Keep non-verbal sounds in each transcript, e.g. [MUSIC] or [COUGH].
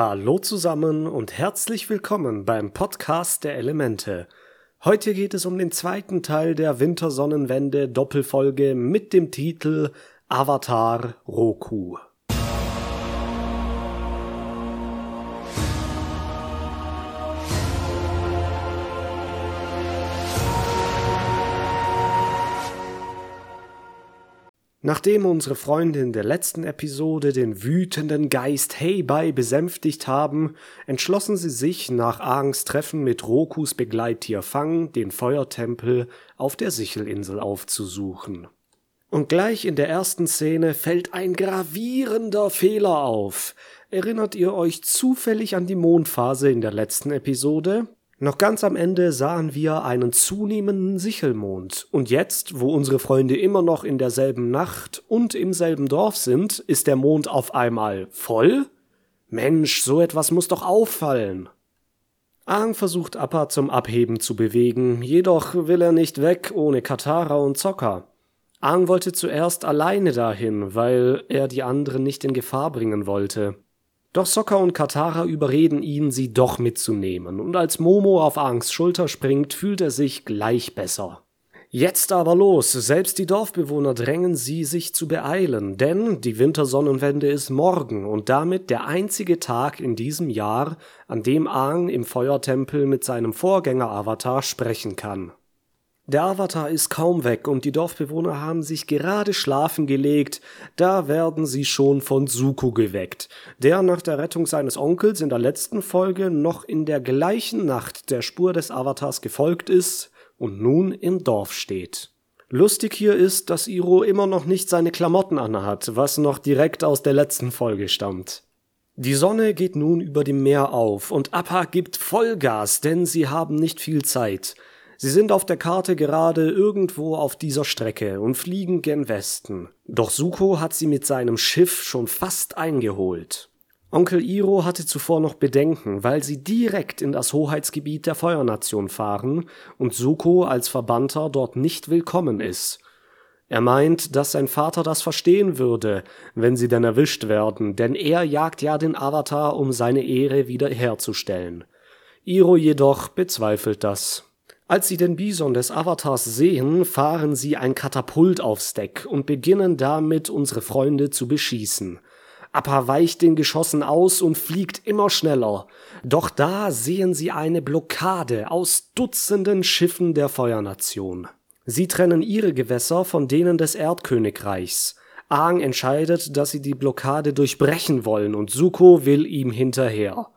Hallo zusammen und herzlich willkommen beim Podcast der Elemente. Heute geht es um den zweiten Teil der Wintersonnenwende Doppelfolge mit dem Titel Avatar Roku. Nachdem unsere Freunde in der letzten Episode den wütenden Geist Heibai besänftigt haben, entschlossen sie sich, nach Aangs Treffen mit Rokus Begleittier Fang den Feuertempel auf der Sichelinsel aufzusuchen. Und gleich in der ersten Szene fällt ein gravierender Fehler auf. Erinnert ihr euch zufällig an die Mondphase in der letzten Episode? Noch ganz am Ende sahen wir einen zunehmenden Sichelmond, und jetzt, wo unsere Freunde immer noch in derselben Nacht und im selben Dorf sind, ist der Mond auf einmal voll? Mensch, so etwas muss doch auffallen. Aang versucht Appa zum Abheben zu bewegen, jedoch will er nicht weg ohne Katara und Zocker. Aang wollte zuerst alleine dahin, weil er die anderen nicht in Gefahr bringen wollte. Doch Sokka und Katara überreden ihn, sie doch mitzunehmen, und als Momo auf Angs Schulter springt, fühlt er sich gleich besser. Jetzt aber los, selbst die Dorfbewohner drängen sie, sich zu beeilen, denn die Wintersonnenwende ist morgen und damit der einzige Tag in diesem Jahr, an dem Aang im Feuertempel mit seinem Vorgänger-Avatar sprechen kann. Der Avatar ist kaum weg und die Dorfbewohner haben sich gerade schlafen gelegt, da werden sie schon von Suko geweckt, der nach der Rettung seines Onkels in der letzten Folge noch in der gleichen Nacht der Spur des Avatars gefolgt ist und nun im Dorf steht. Lustig hier ist, dass Iro immer noch nicht seine Klamotten anhat, was noch direkt aus der letzten Folge stammt. Die Sonne geht nun über dem Meer auf und Appa gibt Vollgas, denn sie haben nicht viel Zeit. Sie sind auf der Karte gerade irgendwo auf dieser Strecke und fliegen gen Westen. Doch Suko hat sie mit seinem Schiff schon fast eingeholt. Onkel Iro hatte zuvor noch Bedenken, weil sie direkt in das Hoheitsgebiet der Feuernation fahren und Suko als Verbannter dort nicht willkommen ist. Er meint, dass sein Vater das verstehen würde, wenn sie denn erwischt werden, denn er jagt ja den Avatar, um seine Ehre wieder herzustellen. Iro jedoch bezweifelt das. Als sie den Bison des Avatars sehen, fahren sie ein Katapult aufs Deck und beginnen damit, unsere Freunde zu beschießen. Appa weicht den Geschossen aus und fliegt immer schneller. Doch da sehen sie eine Blockade aus Dutzenden Schiffen der Feuernation. Sie trennen ihre Gewässer von denen des Erdkönigreichs. Aang entscheidet, dass sie die Blockade durchbrechen wollen und Suko will ihm hinterher.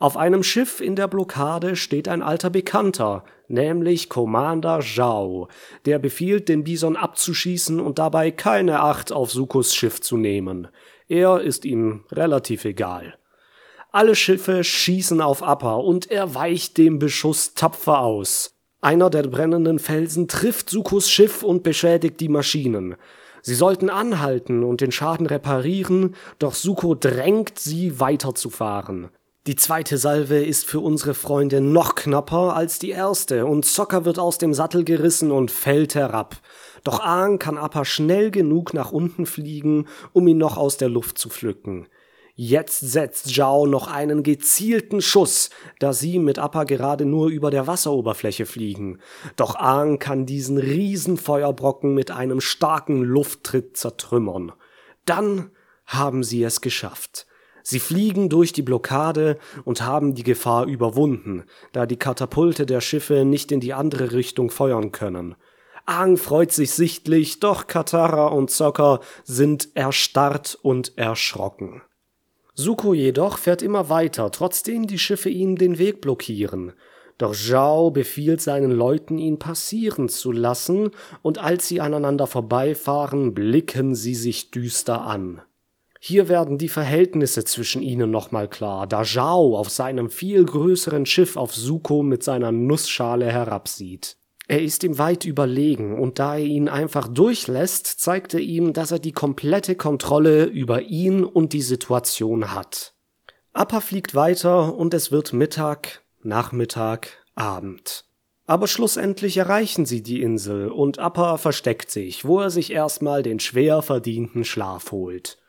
Auf einem Schiff in der Blockade steht ein alter Bekannter, nämlich Commander Zhao, der befiehlt, den Bison abzuschießen und dabei keine Acht auf Sukos Schiff zu nehmen. Er ist ihm relativ egal. Alle Schiffe schießen auf Appa und er weicht dem Beschuss tapfer aus. Einer der brennenden Felsen trifft Sukos Schiff und beschädigt die Maschinen. Sie sollten anhalten und den Schaden reparieren, doch Suko drängt sie weiterzufahren. Die zweite Salve ist für unsere Freunde noch knapper als die erste und Zocker wird aus dem Sattel gerissen und fällt herab. Doch Aang kann Appa schnell genug nach unten fliegen, um ihn noch aus der Luft zu pflücken. Jetzt setzt Zhao noch einen gezielten Schuss, da sie mit Appa gerade nur über der Wasseroberfläche fliegen. Doch Aang kann diesen Riesenfeuerbrocken mit einem starken Lufttritt zertrümmern. Dann haben sie es geschafft. Sie fliegen durch die Blockade und haben die Gefahr überwunden, da die Katapulte der Schiffe nicht in die andere Richtung feuern können. Aang freut sich sichtlich, doch Katara und Sokka sind erstarrt und erschrocken. Suko jedoch fährt immer weiter, trotzdem die Schiffe ihm den Weg blockieren. Doch Zhao befiehlt seinen Leuten, ihn passieren zu lassen, und als sie aneinander vorbeifahren, blicken sie sich düster an. Hier werden die Verhältnisse zwischen ihnen nochmal klar, da Zhao auf seinem viel größeren Schiff auf Suko mit seiner Nussschale herabsieht. Er ist ihm weit überlegen, und da er ihn einfach durchlässt, zeigt er ihm, dass er die komplette Kontrolle über ihn und die Situation hat. Appa fliegt weiter und es wird Mittag, Nachmittag, Abend. Aber schlussendlich erreichen sie die Insel und Appa versteckt sich, wo er sich erstmal den schwer verdienten Schlaf holt.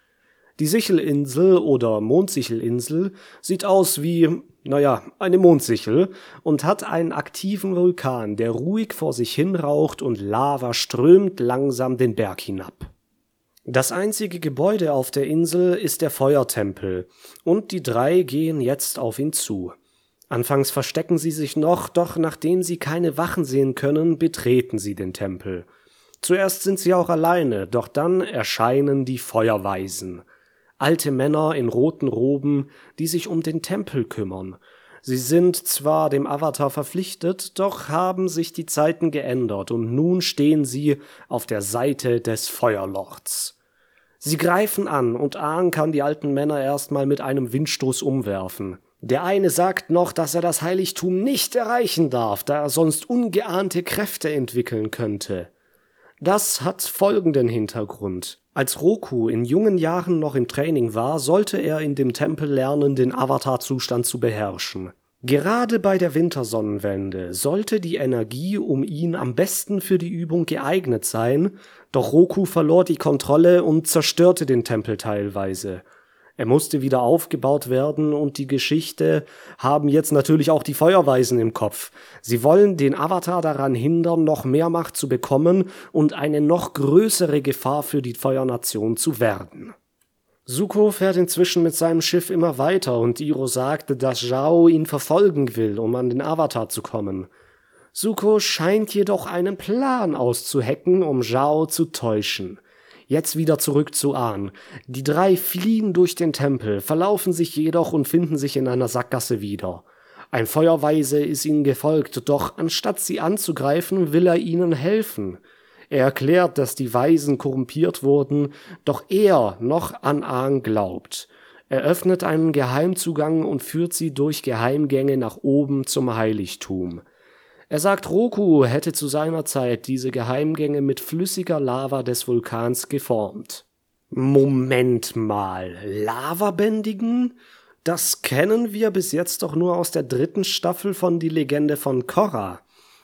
Die Sichelinsel oder Mondsichelinsel sieht aus wie, naja, eine Mondsichel und hat einen aktiven Vulkan, der ruhig vor sich hin raucht und Lava strömt langsam den Berg hinab. Das einzige Gebäude auf der Insel ist der Feuertempel, und die drei gehen jetzt auf ihn zu. Anfangs verstecken sie sich noch, doch nachdem sie keine Wachen sehen können, betreten sie den Tempel. Zuerst sind sie auch alleine, doch dann erscheinen die Feuerweisen. Alte Männer in roten Roben, die sich um den Tempel kümmern. Sie sind zwar dem Avatar verpflichtet, doch haben sich die Zeiten geändert und nun stehen sie auf der Seite des Feuerlords. Sie greifen an und Aang kann die alten Männer erstmal mit einem Windstoß umwerfen. Der eine sagt noch, dass er das Heiligtum nicht erreichen darf, da er sonst ungeahnte Kräfte entwickeln könnte. Das hat folgenden Hintergrund. Als Roku in jungen Jahren noch im Training war, sollte er in dem Tempel lernen, den Avatar-Zustand zu beherrschen. Gerade bei der Wintersonnenwende sollte die Energie um ihn am besten für die Übung geeignet sein, doch Roku verlor die Kontrolle und zerstörte den Tempel teilweise. Er musste wieder aufgebaut werden und die Geschichte haben jetzt natürlich auch die Feuerweisen im Kopf. Sie wollen den Avatar daran hindern, noch mehr Macht zu bekommen und eine noch größere Gefahr für die Feuernation zu werden. Suko fährt inzwischen mit seinem Schiff immer weiter und Iro sagte, dass Zhao ihn verfolgen will, um an den Avatar zu kommen. Suko scheint jedoch einen Plan auszuhecken, um Zhao zu täuschen. Jetzt wieder zurück zu Ahn. Die drei fliehen durch den Tempel, verlaufen sich jedoch und finden sich in einer Sackgasse wieder. Ein Feuerweise ist ihnen gefolgt, doch anstatt sie anzugreifen, will er ihnen helfen. Er erklärt, dass die Weisen korrumpiert wurden, doch er noch an Aang glaubt. Er öffnet einen Geheimzugang und führt sie durch Geheimgänge nach oben zum Heiligtum. Er sagt, Roku hätte zu seiner Zeit diese Geheimgänge mit flüssiger Lava des Vulkans geformt. Moment mal, Lavabändigen? Das kennen wir bis jetzt doch nur aus der dritten Staffel von Die Legende von Korra.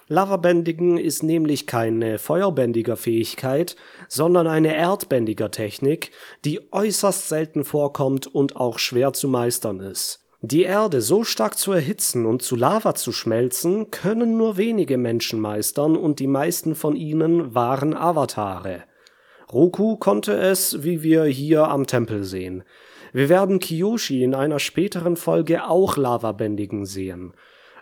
Lavabändigen ist nämlich keine Feuerbändiger-Fähigkeit, sondern eine Erdbändiger-Technik, die äußerst selten vorkommt und auch schwer zu meistern ist. Die Erde so stark zu erhitzen und zu Lava zu schmelzen, können nur wenige Menschen meistern und die meisten von ihnen waren Avatare. Roku konnte es, wie wir hier am Tempel sehen. Wir werden Kiyoshi in einer späteren Folge auch Lava bändigen sehen.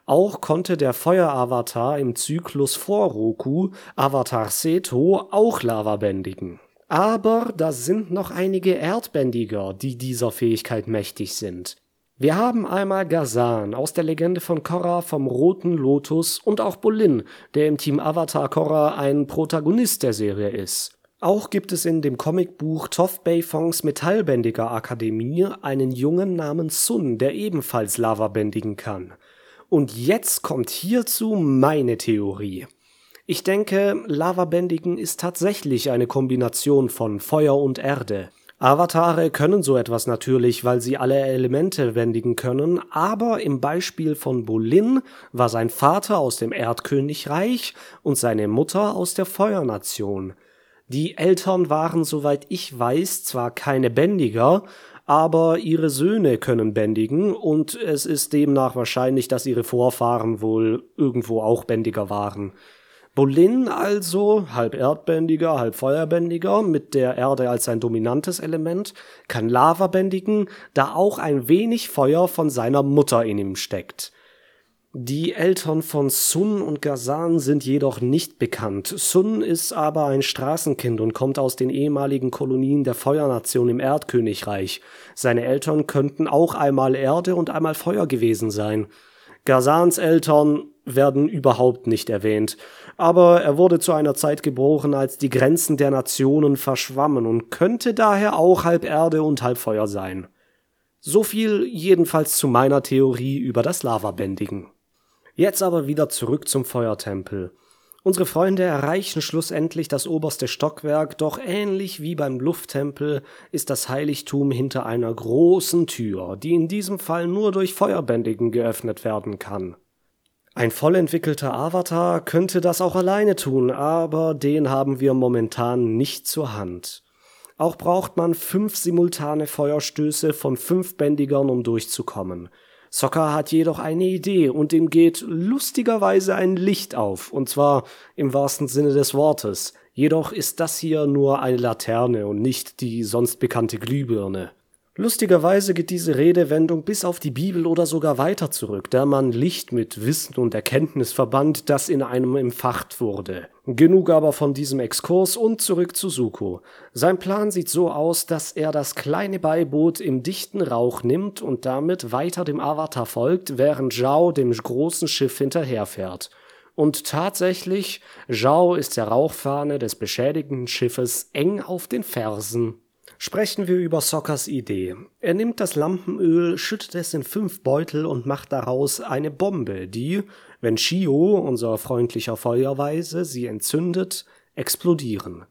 Auch konnte der Feueravatar im Zyklus vor Roku, Avatar Seto, auch Lava bändigen. Aber da sind noch einige Erdbändiger, die dieser Fähigkeit mächtig sind. Wir haben einmal Gazan aus der Legende von Korra vom Roten Lotus und auch Bolin, der im Team Avatar Korra ein Protagonist der Serie ist. Auch gibt es in dem Comicbuch Toff Beifongs Metallbändiger Akademie einen Jungen namens Sun, der ebenfalls Lava bändigen kann. Und jetzt kommt hierzu meine Theorie. Ich denke, Lavabändigen ist tatsächlich eine Kombination von Feuer und Erde. Avatare können so etwas natürlich, weil sie alle Elemente wendigen können, aber im Beispiel von Bolin war sein Vater aus dem Erdkönigreich und seine Mutter aus der Feuernation. Die Eltern waren, soweit ich weiß, zwar keine Bändiger, aber ihre Söhne können bändigen und es ist demnach wahrscheinlich, dass ihre Vorfahren wohl irgendwo auch Bändiger waren. Bolin also, halb erdbändiger, halb feuerbändiger, mit der Erde als sein dominantes Element, kann Lava bändigen, da auch ein wenig Feuer von seiner Mutter in ihm steckt. Die Eltern von Sun und Gazan sind jedoch nicht bekannt. Sun ist aber ein Straßenkind und kommt aus den ehemaligen Kolonien der Feuernation im Erdkönigreich. Seine Eltern könnten auch einmal Erde und einmal Feuer gewesen sein. Gazans Eltern werden überhaupt nicht erwähnt, aber er wurde zu einer Zeit geboren, als die Grenzen der Nationen verschwammen und könnte daher auch halb Erde und halb Feuer sein. So viel jedenfalls zu meiner Theorie über das Lavabändigen. Jetzt aber wieder zurück zum Feuertempel. Unsere Freunde erreichen schlussendlich das oberste Stockwerk, doch ähnlich wie beim Lufttempel ist das Heiligtum hinter einer großen Tür, die in diesem Fall nur durch Feuerbändigen geöffnet werden kann. Ein vollentwickelter Avatar könnte das auch alleine tun, aber den haben wir momentan nicht zur Hand. Auch braucht man fünf simultane Feuerstöße von fünf Bändigern, um durchzukommen. Sokka hat jedoch eine Idee und ihm geht lustigerweise ein Licht auf, und zwar im wahrsten Sinne des Wortes. Jedoch ist das hier nur eine Laterne und nicht die sonst bekannte Glühbirne. Lustigerweise geht diese Redewendung bis auf die Bibel oder sogar weiter zurück, da man Licht mit Wissen und Erkenntnis verband, das in einem empfacht wurde. Genug aber von diesem Exkurs und zurück zu Suko. Sein Plan sieht so aus, dass er das kleine Beiboot im dichten Rauch nimmt und damit weiter dem Avatar folgt, während Zhao dem großen Schiff hinterherfährt. Und tatsächlich, Zhao ist der Rauchfahne des beschädigten Schiffes eng auf den Fersen. Sprechen wir über Sockers Idee. Er nimmt das Lampenöl, schüttet es in fünf Beutel und macht daraus eine Bombe, die, wenn Shio, unser freundlicher Feuerweise, sie entzündet, explodieren.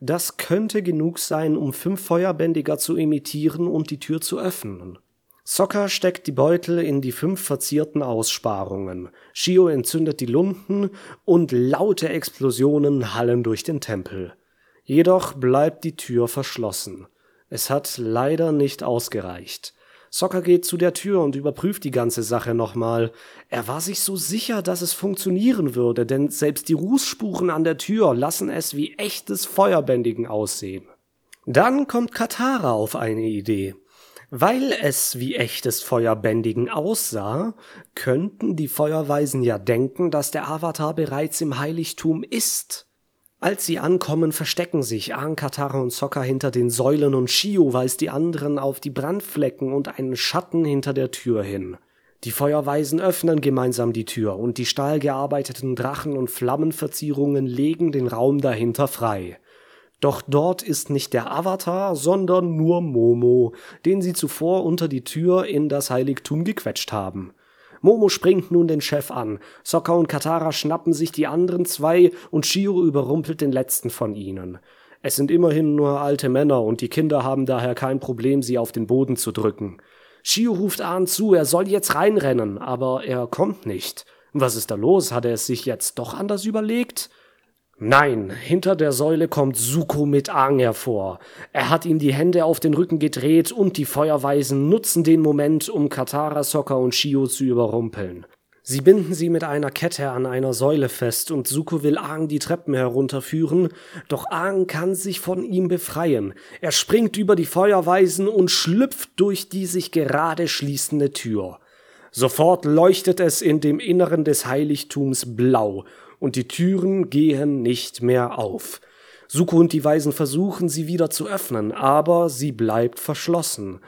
Das könnte genug sein, um fünf Feuerbändiger zu imitieren und die Tür zu öffnen. Sokka steckt die Beutel in die fünf verzierten Aussparungen. Shio entzündet die Lumpen und laute Explosionen hallen durch den Tempel. Jedoch bleibt die Tür verschlossen. Es hat leider nicht ausgereicht. Sokka geht zu der Tür und überprüft die ganze Sache nochmal. Er war sich so sicher, dass es funktionieren würde, denn selbst die Rußspuren an der Tür lassen es wie echtes Feuerbändigen aussehen. Dann kommt Katara auf eine Idee. Weil es wie echtes Feuerbändigen aussah, könnten die Feuerweisen ja denken, dass der Avatar bereits im Heiligtum ist. Als sie ankommen, verstecken sich Aang, Katara und Sokka hinter den Säulen und Shio weist die anderen auf die Brandflecken und einen Schatten hinter der Tür hin. Die Feuerweisen öffnen gemeinsam die Tür und die stahlgearbeiteten Drachen und Flammenverzierungen legen den Raum dahinter frei. Doch dort ist nicht der Avatar, sondern nur Momo, den sie zuvor unter die Tür in das Heiligtum gequetscht haben. Momo springt nun den Chef an. Sokka und Katara schnappen sich die anderen zwei und Shiro überrumpelt den letzten von ihnen. Es sind immerhin nur alte Männer und die Kinder haben daher kein Problem, sie auf den Boden zu drücken. Shio ruft Ahn zu, er soll jetzt reinrennen, aber er kommt nicht. Was ist da los? Hat er es sich jetzt doch anders überlegt? Nein, hinter der Säule kommt Suko mit Aang hervor. Er hat ihm die Hände auf den Rücken gedreht und die Feuerweisen nutzen den Moment, um Katara, Sokka und Shio zu überrumpeln. Sie binden sie mit einer Kette an einer Säule fest und Suko will Aang die Treppen herunterführen, doch Aang kann sich von ihm befreien. Er springt über die Feuerweisen und schlüpft durch die sich gerade schließende Tür. Sofort leuchtet es in dem Inneren des Heiligtums blau und die Türen gehen nicht mehr auf. Suko und die Weisen versuchen, sie wieder zu öffnen, aber sie bleibt verschlossen.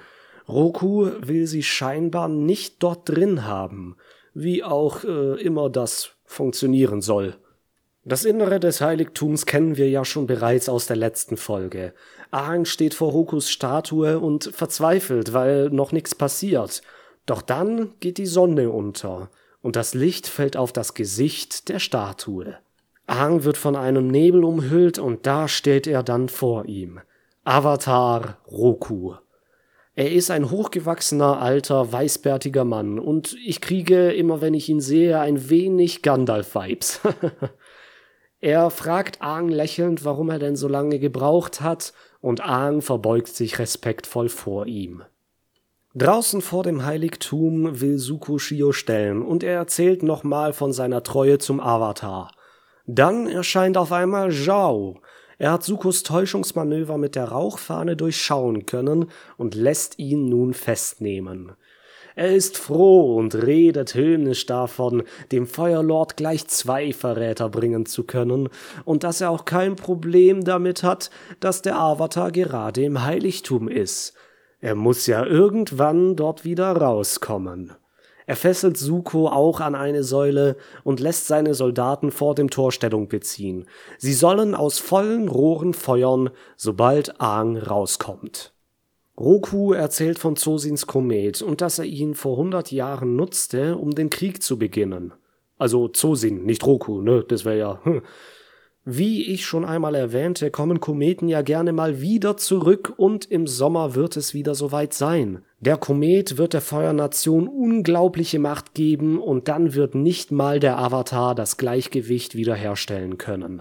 Roku will sie scheinbar nicht dort drin haben, wie auch äh, immer das funktionieren soll. Das Innere des Heiligtums kennen wir ja schon bereits aus der letzten Folge. Aang steht vor Rokus Statue und verzweifelt, weil noch nichts passiert. Doch dann geht die Sonne unter und das Licht fällt auf das Gesicht der Statue. Aang wird von einem Nebel umhüllt und da steht er dann vor ihm. Avatar Roku. Er ist ein hochgewachsener, alter, weißbärtiger Mann und ich kriege immer, wenn ich ihn sehe, ein wenig Gandalf-Vibes. [LAUGHS] er fragt Aang lächelnd, warum er denn so lange gebraucht hat und Aang verbeugt sich respektvoll vor ihm. Draußen vor dem Heiligtum will Suko Shio stellen und er erzählt nochmal von seiner Treue zum Avatar. Dann erscheint auf einmal Zhao. Er hat Sukos Täuschungsmanöver mit der Rauchfahne durchschauen können und lässt ihn nun festnehmen. Er ist froh und redet höhnisch davon, dem Feuerlord gleich zwei Verräter bringen zu können und dass er auch kein Problem damit hat, dass der Avatar gerade im Heiligtum ist. Er muss ja irgendwann dort wieder rauskommen. Er fesselt Suko auch an eine Säule und lässt seine Soldaten vor dem Tor Stellung beziehen. Sie sollen aus vollen Rohren feuern, sobald Aang rauskommt. Roku erzählt von Zosins Komet und dass er ihn vor hundert Jahren nutzte, um den Krieg zu beginnen. Also Zosin, nicht Roku, ne? Das wäre ja. Hm. Wie ich schon einmal erwähnte, kommen Kometen ja gerne mal wieder zurück und im Sommer wird es wieder soweit sein. Der Komet wird der Feuernation unglaubliche Macht geben und dann wird nicht mal der Avatar das Gleichgewicht wiederherstellen können.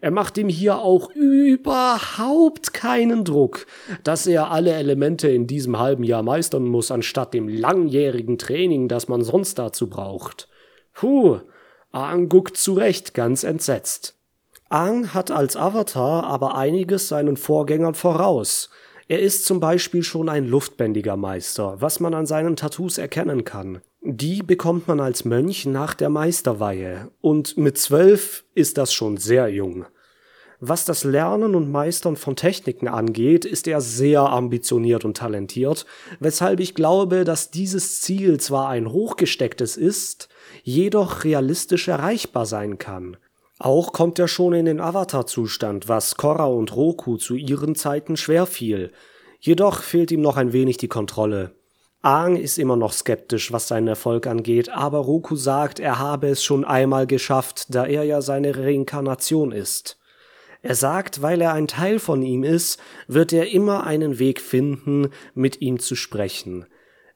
Er macht ihm hier auch überhaupt keinen Druck, dass er alle Elemente in diesem halben Jahr meistern muss, anstatt dem langjährigen Training, das man sonst dazu braucht. Puh, Aang guckt zurecht ganz entsetzt. Aang hat als Avatar aber einiges seinen Vorgängern voraus. Er ist zum Beispiel schon ein luftbändiger Meister, was man an seinen Tattoos erkennen kann. Die bekommt man als Mönch nach der Meisterweihe, und mit zwölf ist das schon sehr jung. Was das Lernen und Meistern von Techniken angeht, ist er sehr ambitioniert und talentiert, weshalb ich glaube, dass dieses Ziel zwar ein hochgestecktes ist, jedoch realistisch erreichbar sein kann. Auch kommt er schon in den Avatar-Zustand, was Korra und Roku zu ihren Zeiten schwer fiel. Jedoch fehlt ihm noch ein wenig die Kontrolle. Aang ist immer noch skeptisch, was seinen Erfolg angeht, aber Roku sagt, er habe es schon einmal geschafft, da er ja seine Reinkarnation ist. Er sagt, weil er ein Teil von ihm ist, wird er immer einen Weg finden, mit ihm zu sprechen.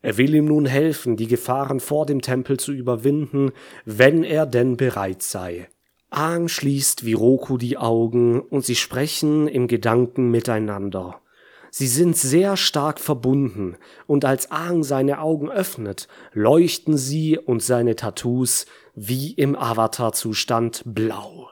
Er will ihm nun helfen, die Gefahren vor dem Tempel zu überwinden, wenn er denn bereit sei. Aang schließt wie Roku die Augen und sie sprechen im Gedanken miteinander. Sie sind sehr stark verbunden, und als Aang seine Augen öffnet, leuchten sie und seine Tattoos wie im Avatar-Zustand blau.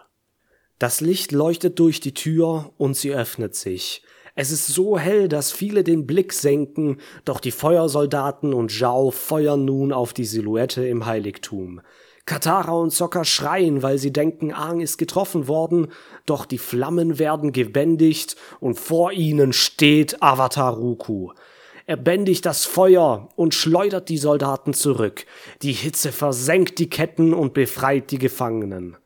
Das Licht leuchtet durch die Tür und sie öffnet sich. Es ist so hell, dass viele den Blick senken, doch die Feuersoldaten und Zhao feuern nun auf die Silhouette im Heiligtum. Katara und Sokka schreien, weil sie denken, Aang ist getroffen worden, doch die Flammen werden gebändigt und vor ihnen steht Avatar Ruku. Er bändigt das Feuer und schleudert die Soldaten zurück. Die Hitze versenkt die Ketten und befreit die Gefangenen.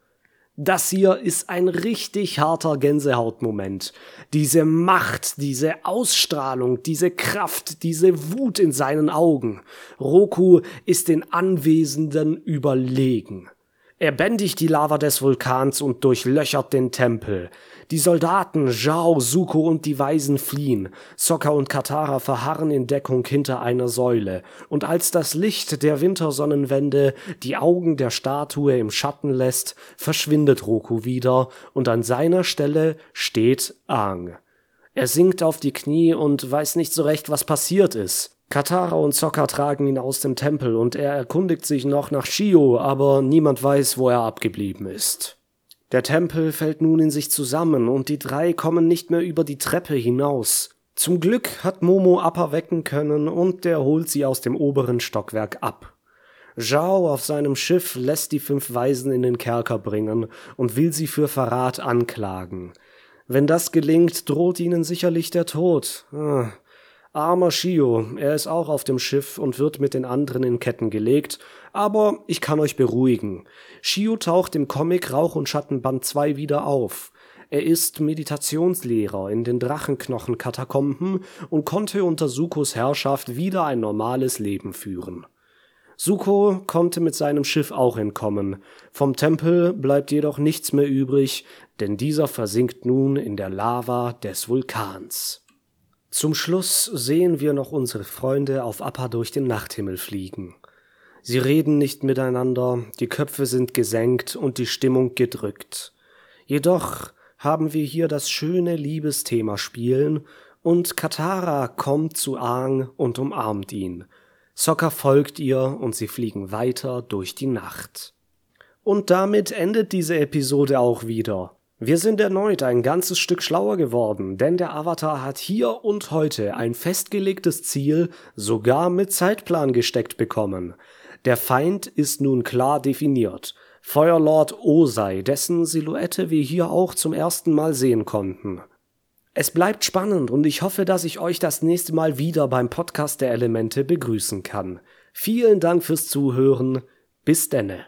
Das hier ist ein richtig harter Gänsehautmoment. Diese Macht, diese Ausstrahlung, diese Kraft, diese Wut in seinen Augen. Roku ist den Anwesenden überlegen. Er bändigt die Lava des Vulkans und durchlöchert den Tempel. Die Soldaten, Zhao, Suko und die Weisen fliehen. Sokka und Katara verharren in Deckung hinter einer Säule. Und als das Licht der Wintersonnenwende die Augen der Statue im Schatten lässt, verschwindet Roku wieder und an seiner Stelle steht Aang. Er sinkt auf die Knie und weiß nicht so recht, was passiert ist. Katara und Sokka tragen ihn aus dem Tempel und er erkundigt sich noch nach Shio, aber niemand weiß, wo er abgeblieben ist. Der Tempel fällt nun in sich zusammen und die drei kommen nicht mehr über die Treppe hinaus. Zum Glück hat Momo Appa wecken können und der holt sie aus dem oberen Stockwerk ab. Zhao auf seinem Schiff lässt die fünf Weisen in den Kerker bringen und will sie für Verrat anklagen. Wenn das gelingt, droht ihnen sicherlich der Tod. Armer Shio, er ist auch auf dem Schiff und wird mit den anderen in Ketten gelegt, aber ich kann euch beruhigen. Shio taucht im Comic Rauch und Schatten Band 2 wieder auf. Er ist Meditationslehrer in den Drachenknochen-Katakomben und konnte unter Sukos Herrschaft wieder ein normales Leben führen. Suko konnte mit seinem Schiff auch entkommen. Vom Tempel bleibt jedoch nichts mehr übrig, denn dieser versinkt nun in der Lava des Vulkans. Zum Schluss sehen wir noch unsere Freunde auf Appa durch den Nachthimmel fliegen. Sie reden nicht miteinander, die Köpfe sind gesenkt und die Stimmung gedrückt. Jedoch haben wir hier das schöne Liebesthema spielen und Katara kommt zu Aang und umarmt ihn. Sokka folgt ihr und sie fliegen weiter durch die Nacht. Und damit endet diese Episode auch wieder. Wir sind erneut ein ganzes Stück schlauer geworden, denn der Avatar hat hier und heute ein festgelegtes Ziel sogar mit Zeitplan gesteckt bekommen. Der Feind ist nun klar definiert. Feuerlord Osei, dessen Silhouette wir hier auch zum ersten Mal sehen konnten. Es bleibt spannend und ich hoffe, dass ich euch das nächste Mal wieder beim Podcast der Elemente begrüßen kann. Vielen Dank fürs Zuhören. Bis denne.